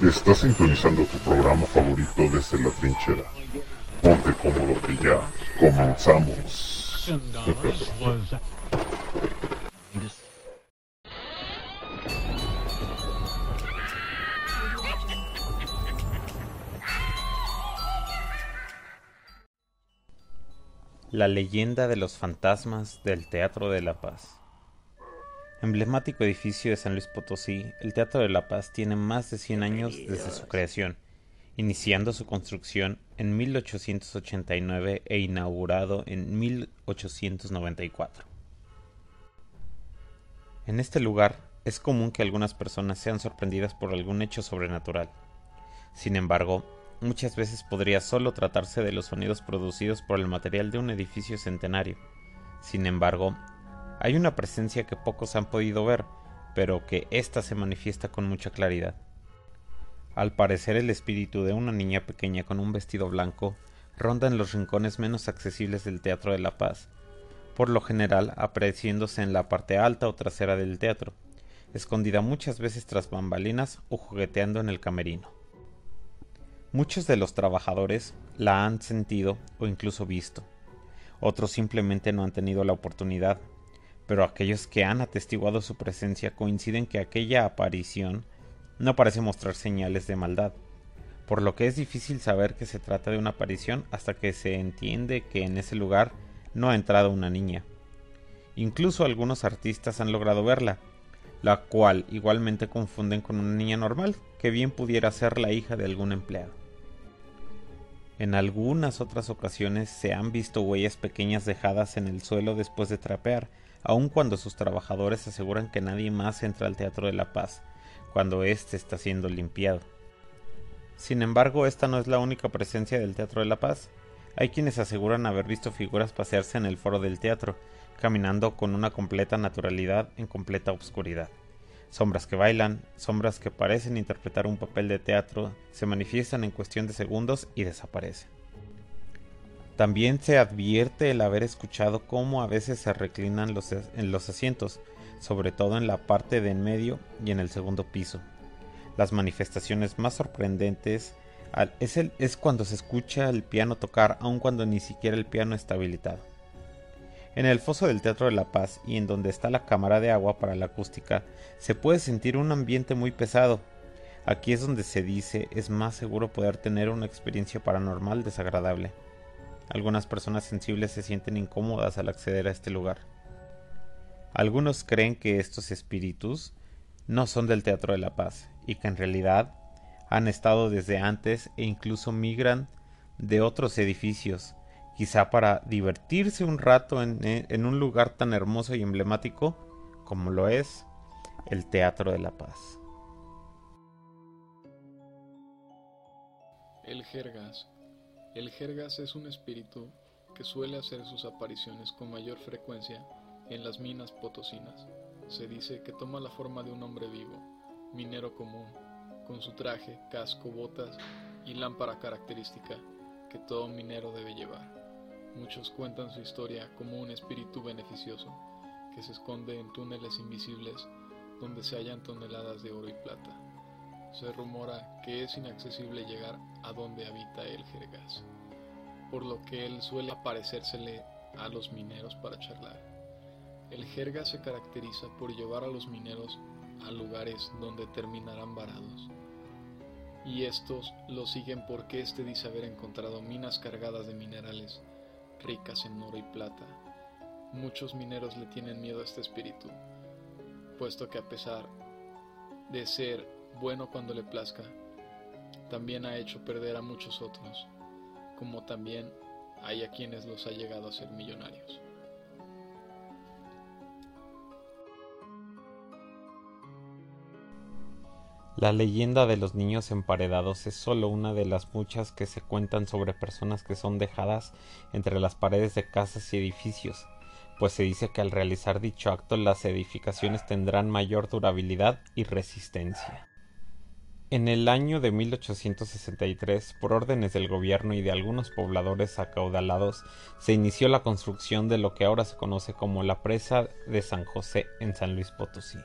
Estás sintonizando tu programa favorito desde la trinchera. Ponte cómodo que ya comenzamos. La leyenda de los fantasmas del Teatro de la Paz. Emblemático edificio de San Luis Potosí, el Teatro de la Paz tiene más de 100 años desde su creación, iniciando su construcción en 1889 e inaugurado en 1894. En este lugar es común que algunas personas sean sorprendidas por algún hecho sobrenatural. Sin embargo, muchas veces podría solo tratarse de los sonidos producidos por el material de un edificio centenario. Sin embargo, hay una presencia que pocos han podido ver, pero que ésta se manifiesta con mucha claridad. Al parecer el espíritu de una niña pequeña con un vestido blanco ronda en los rincones menos accesibles del Teatro de la Paz, por lo general apareciéndose en la parte alta o trasera del teatro, escondida muchas veces tras bambalinas o jugueteando en el camerino. Muchos de los trabajadores la han sentido o incluso visto. Otros simplemente no han tenido la oportunidad pero aquellos que han atestiguado su presencia coinciden que aquella aparición no parece mostrar señales de maldad, por lo que es difícil saber que se trata de una aparición hasta que se entiende que en ese lugar no ha entrado una niña. Incluso algunos artistas han logrado verla, la cual igualmente confunden con una niña normal, que bien pudiera ser la hija de algún empleado. En algunas otras ocasiones se han visto huellas pequeñas dejadas en el suelo después de trapear, aun cuando sus trabajadores aseguran que nadie más entra al Teatro de la Paz, cuando éste está siendo limpiado. Sin embargo, esta no es la única presencia del Teatro de la Paz. Hay quienes aseguran haber visto figuras pasearse en el foro del teatro, caminando con una completa naturalidad en completa obscuridad. Sombras que bailan, sombras que parecen interpretar un papel de teatro, se manifiestan en cuestión de segundos y desaparecen. También se advierte el haber escuchado cómo a veces se reclinan los, en los asientos, sobre todo en la parte de en medio y en el segundo piso. Las manifestaciones más sorprendentes es, es cuando se escucha el piano tocar, aun cuando ni siquiera el piano está habilitado. En el foso del Teatro de la Paz y en donde está la cámara de agua para la acústica, se puede sentir un ambiente muy pesado. Aquí es donde se dice es más seguro poder tener una experiencia paranormal desagradable. Algunas personas sensibles se sienten incómodas al acceder a este lugar. Algunos creen que estos espíritus no son del Teatro de la Paz y que en realidad han estado desde antes e incluso migran de otros edificios, quizá para divertirse un rato en, en, un lugar tan hermoso y emblemático como lo es el Teatro de la Paz. El Jergas el jergas es un espíritu que suele hacer sus apariciones con mayor frecuencia en las minas potosinas. Se dice que toma la forma de un hombre vivo, minero común, con su traje, casco, botas y lámpara característica que todo minero debe llevar. Muchos cuentan su historia como un espíritu beneficioso que se esconde en túneles invisibles donde se hallan toneladas de oro y plata se rumora que es inaccesible llegar a donde habita el jergas, por lo que él suele aparecérsele a los mineros para charlar. El jergas se caracteriza por llevar a los mineros a lugares donde terminarán varados, y estos lo siguen porque éste dice haber encontrado minas cargadas de minerales ricas en oro y plata. Muchos mineros le tienen miedo a este espíritu, puesto que a pesar de ser bueno cuando le plazca, también ha hecho perder a muchos otros, como también hay a quienes los ha llegado a ser millonarios. La leyenda de los niños emparedados es solo una de las muchas que se cuentan sobre personas que son dejadas entre las paredes de casas y edificios, pues se dice que al realizar dicho acto las edificaciones tendrán mayor durabilidad y resistencia. En el año de 1863, por órdenes del gobierno y de algunos pobladores acaudalados, se inició la construcción de lo que ahora se conoce como la presa de San José en San Luis Potosí.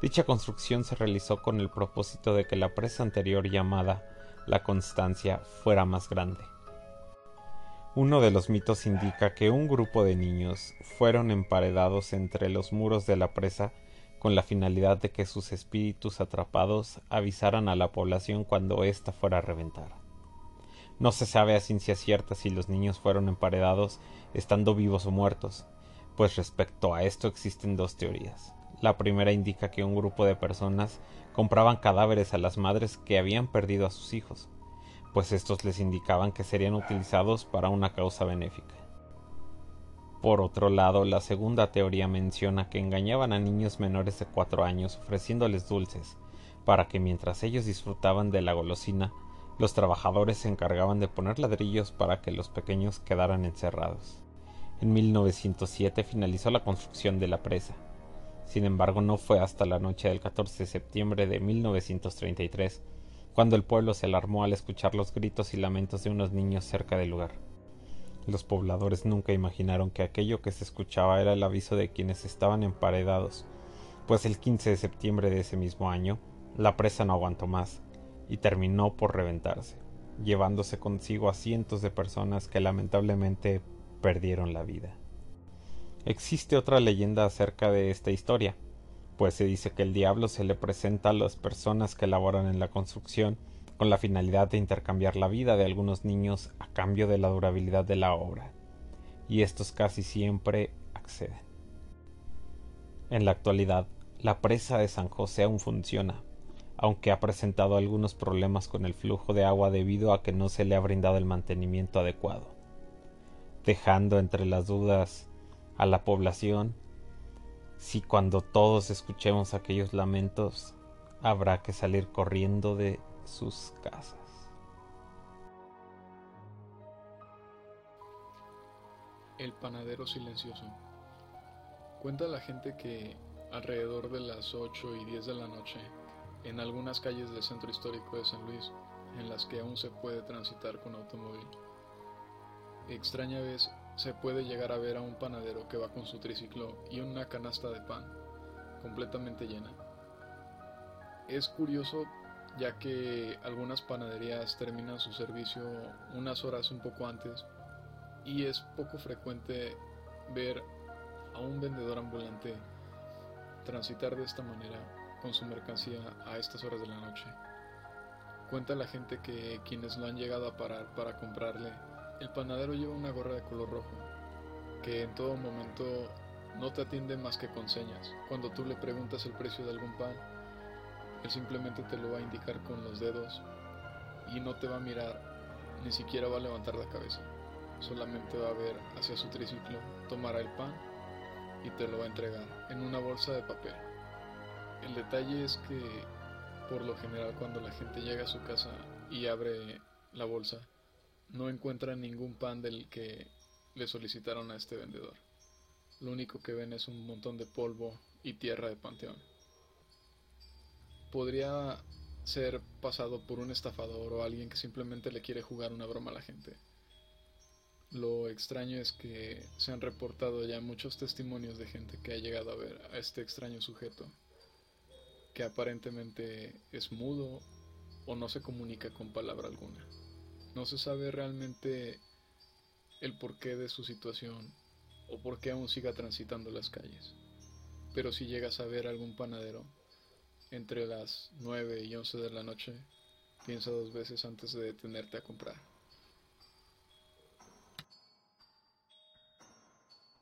Dicha construcción se realizó con el propósito de que la presa anterior llamada La Constancia fuera más grande. Uno de los mitos indica que un grupo de niños fueron emparedados entre los muros de la presa con la finalidad de que sus espíritus atrapados avisaran a la población cuando ésta fuera a reventar. No se sabe a ciencia cierta si los niños fueron emparedados estando vivos o muertos, pues respecto a esto existen dos teorías. La primera indica que un grupo de personas compraban cadáveres a las madres que habían perdido a sus hijos, pues estos les indicaban que serían utilizados para una causa benéfica. Por otro lado, la segunda teoría menciona que engañaban a niños menores de cuatro años ofreciéndoles dulces, para que mientras ellos disfrutaban de la golosina, los trabajadores se encargaban de poner ladrillos para que los pequeños quedaran encerrados. En 1907 finalizó la construcción de la presa, sin embargo, no fue hasta la noche del 14 de septiembre de 1933 cuando el pueblo se alarmó al escuchar los gritos y lamentos de unos niños cerca del lugar. Los pobladores nunca imaginaron que aquello que se escuchaba era el aviso de quienes estaban emparedados, pues el 15 de septiembre de ese mismo año, la presa no aguantó más y terminó por reventarse, llevándose consigo a cientos de personas que lamentablemente perdieron la vida. Existe otra leyenda acerca de esta historia, pues se dice que el diablo se le presenta a las personas que laboran en la construcción con la finalidad de intercambiar la vida de algunos niños a cambio de la durabilidad de la obra, y estos casi siempre acceden. En la actualidad, la presa de San José aún funciona, aunque ha presentado algunos problemas con el flujo de agua debido a que no se le ha brindado el mantenimiento adecuado, dejando entre las dudas a la población si cuando todos escuchemos aquellos lamentos habrá que salir corriendo de sus casas. El panadero silencioso. Cuenta la gente que alrededor de las 8 y 10 de la noche, en algunas calles del centro histórico de San Luis, en las que aún se puede transitar con automóvil, extraña vez se puede llegar a ver a un panadero que va con su triciclo y una canasta de pan completamente llena. Es curioso ya que algunas panaderías terminan su servicio unas horas un poco antes y es poco frecuente ver a un vendedor ambulante transitar de esta manera con su mercancía a estas horas de la noche. Cuenta la gente que quienes lo han llegado a parar para comprarle el panadero lleva una gorra de color rojo, que en todo momento no te atiende más que con señas. Cuando tú le preguntas el precio de algún pan, él simplemente te lo va a indicar con los dedos y no te va a mirar, ni siquiera va a levantar la cabeza. Solamente va a ver hacia su triciclo, tomará el pan y te lo va a entregar en una bolsa de papel. El detalle es que por lo general cuando la gente llega a su casa y abre la bolsa, no encuentran ningún pan del que le solicitaron a este vendedor. Lo único que ven es un montón de polvo y tierra de panteón. Podría ser pasado por un estafador o alguien que simplemente le quiere jugar una broma a la gente. Lo extraño es que se han reportado ya muchos testimonios de gente que ha llegado a ver a este extraño sujeto, que aparentemente es mudo o no se comunica con palabra alguna. No se sabe realmente el porqué de su situación o por qué aún siga transitando las calles. Pero si llegas a ver algún panadero entre las 9 y 11 de la noche, piensa dos veces antes de detenerte a comprar.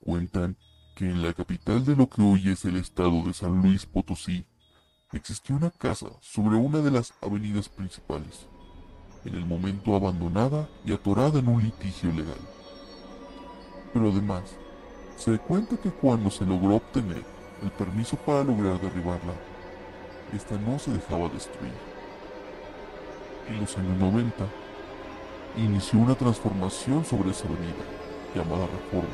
Cuentan que en la capital de lo que hoy es el estado de San Luis Potosí, existió una casa sobre una de las avenidas principales en el momento abandonada y atorada en un litigio legal. Pero además, se cuenta que cuando se logró obtener el permiso para lograr derribarla, esta no se dejaba destruir. En los años 90, inició una transformación sobre esa avenida, llamada Reforma,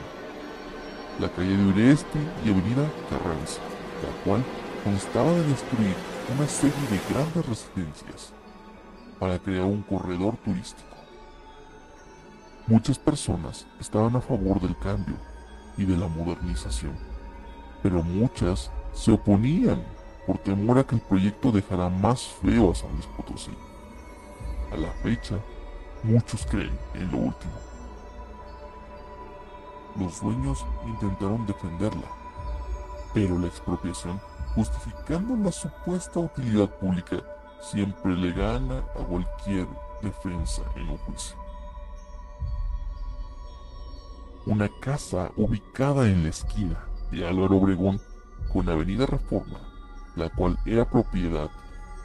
la calle de Ureste y avenida Carranza, la cual constaba de destruir una serie de grandes residencias para crear un corredor turístico. Muchas personas estaban a favor del cambio y de la modernización, pero muchas se oponían por temor a que el proyecto dejara más feo a San Luis Potosí. A la fecha, muchos creen en lo último. Los dueños intentaron defenderla, pero la expropiación, justificando la supuesta utilidad pública, siempre le gana a cualquier defensa en un juicio. Una casa ubicada en la esquina de Álvaro Obregón con Avenida Reforma, la cual era propiedad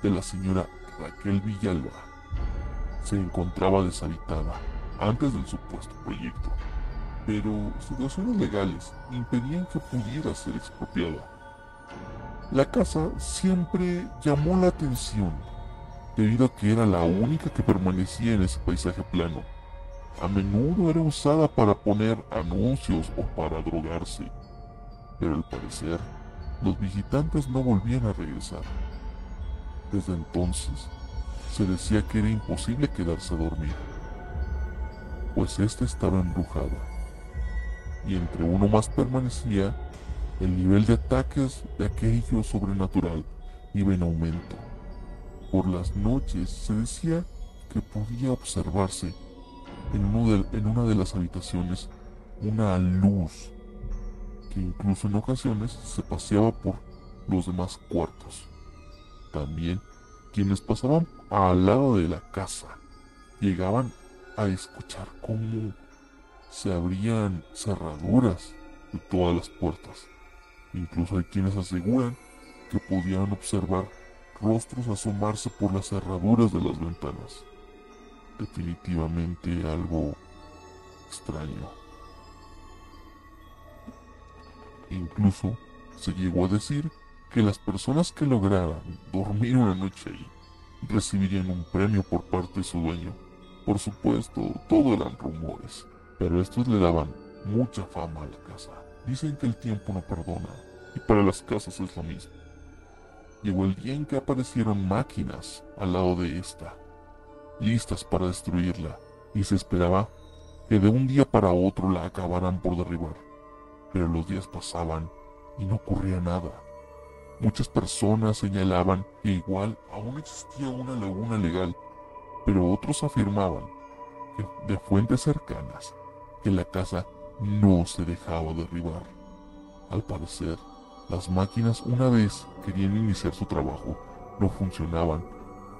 de la señora Raquel Villalba, se encontraba deshabitada antes del supuesto proyecto, pero situaciones legales impedían que pudiera ser expropiada. La casa siempre llamó la atención debido a que era la única que permanecía en ese paisaje plano. A menudo era usada para poner anuncios o para drogarse, pero al parecer los visitantes no volvían a regresar. Desde entonces, se decía que era imposible quedarse a dormir, pues ésta estaba embrujada, y entre uno más permanecía, el nivel de ataques de aquello sobrenatural iba en aumento. Por las noches se decía que podía observarse en, en una de las habitaciones una luz que incluso en ocasiones se paseaba por los demás cuartos. También quienes pasaban al lado de la casa llegaban a escuchar cómo se abrían cerraduras de todas las puertas. Incluso hay quienes aseguran que podían observar rostros asomarse por las cerraduras de las ventanas. Definitivamente algo extraño. Incluso se llegó a decir que las personas que lograran dormir una noche ahí recibirían un premio por parte de su dueño. Por supuesto, todo eran rumores, pero estos le daban mucha fama a la casa. Dicen que el tiempo no perdona, y para las casas es lo mismo. Llegó el día en que aparecieron máquinas al lado de esta, listas para destruirla, y se esperaba que de un día para otro la acabaran por derribar. Pero los días pasaban y no ocurría nada. Muchas personas señalaban que igual aún existía una laguna legal, pero otros afirmaban que de fuentes cercanas que la casa no se dejaba derribar. Al parecer, las máquinas una vez querían iniciar su trabajo, no funcionaban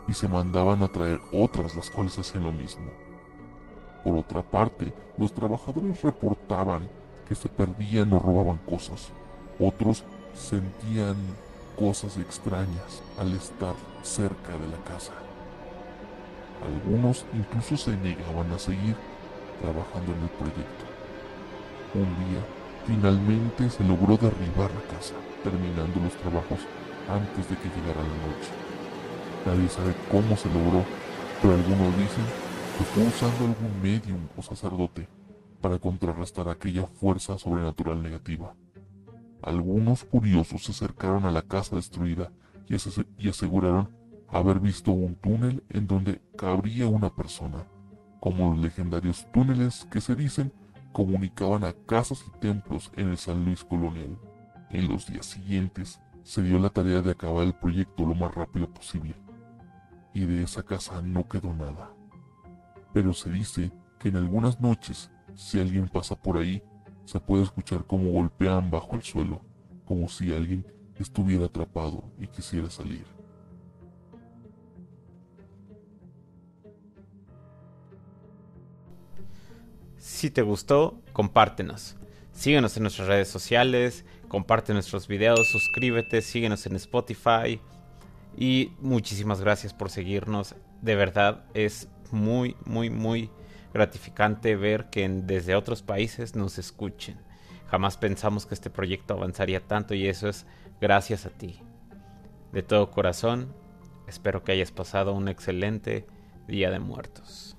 y se mandaban a traer otras las cuales hacían lo mismo. Por otra parte, los trabajadores reportaban que se perdían o robaban cosas. Otros sentían cosas extrañas al estar cerca de la casa. Algunos incluso se negaban a seguir trabajando en el proyecto. Un día, finalmente se logró derribar la casa, terminando los trabajos antes de que llegara la noche. Nadie sabe cómo se logró, pero algunos dicen que fue usando algún medium o sacerdote para contrarrestar aquella fuerza sobrenatural negativa. Algunos curiosos se acercaron a la casa destruida y, aseguraron haber visto un túnel en donde cabría una persona, como los legendarios túneles que se dicen comunicaban a casas y templos en el San Luis colonial. En los días siguientes se dio la tarea de acabar el proyecto lo más rápido posible, y de esa casa no quedó nada. Pero se dice que en algunas noches, si alguien pasa por ahí, se puede escuchar cómo golpean bajo el suelo, como si alguien estuviera atrapado y quisiera salir. Si te gustó, compártenos. Síguenos en nuestras redes sociales, comparte nuestros videos, suscríbete, síguenos en Spotify. Y muchísimas gracias por seguirnos. De verdad es muy, muy, muy gratificante ver que desde otros países nos escuchen. Jamás pensamos que este proyecto avanzaría tanto y eso es gracias a ti. De todo corazón, espero que hayas pasado un excelente Día de Muertos.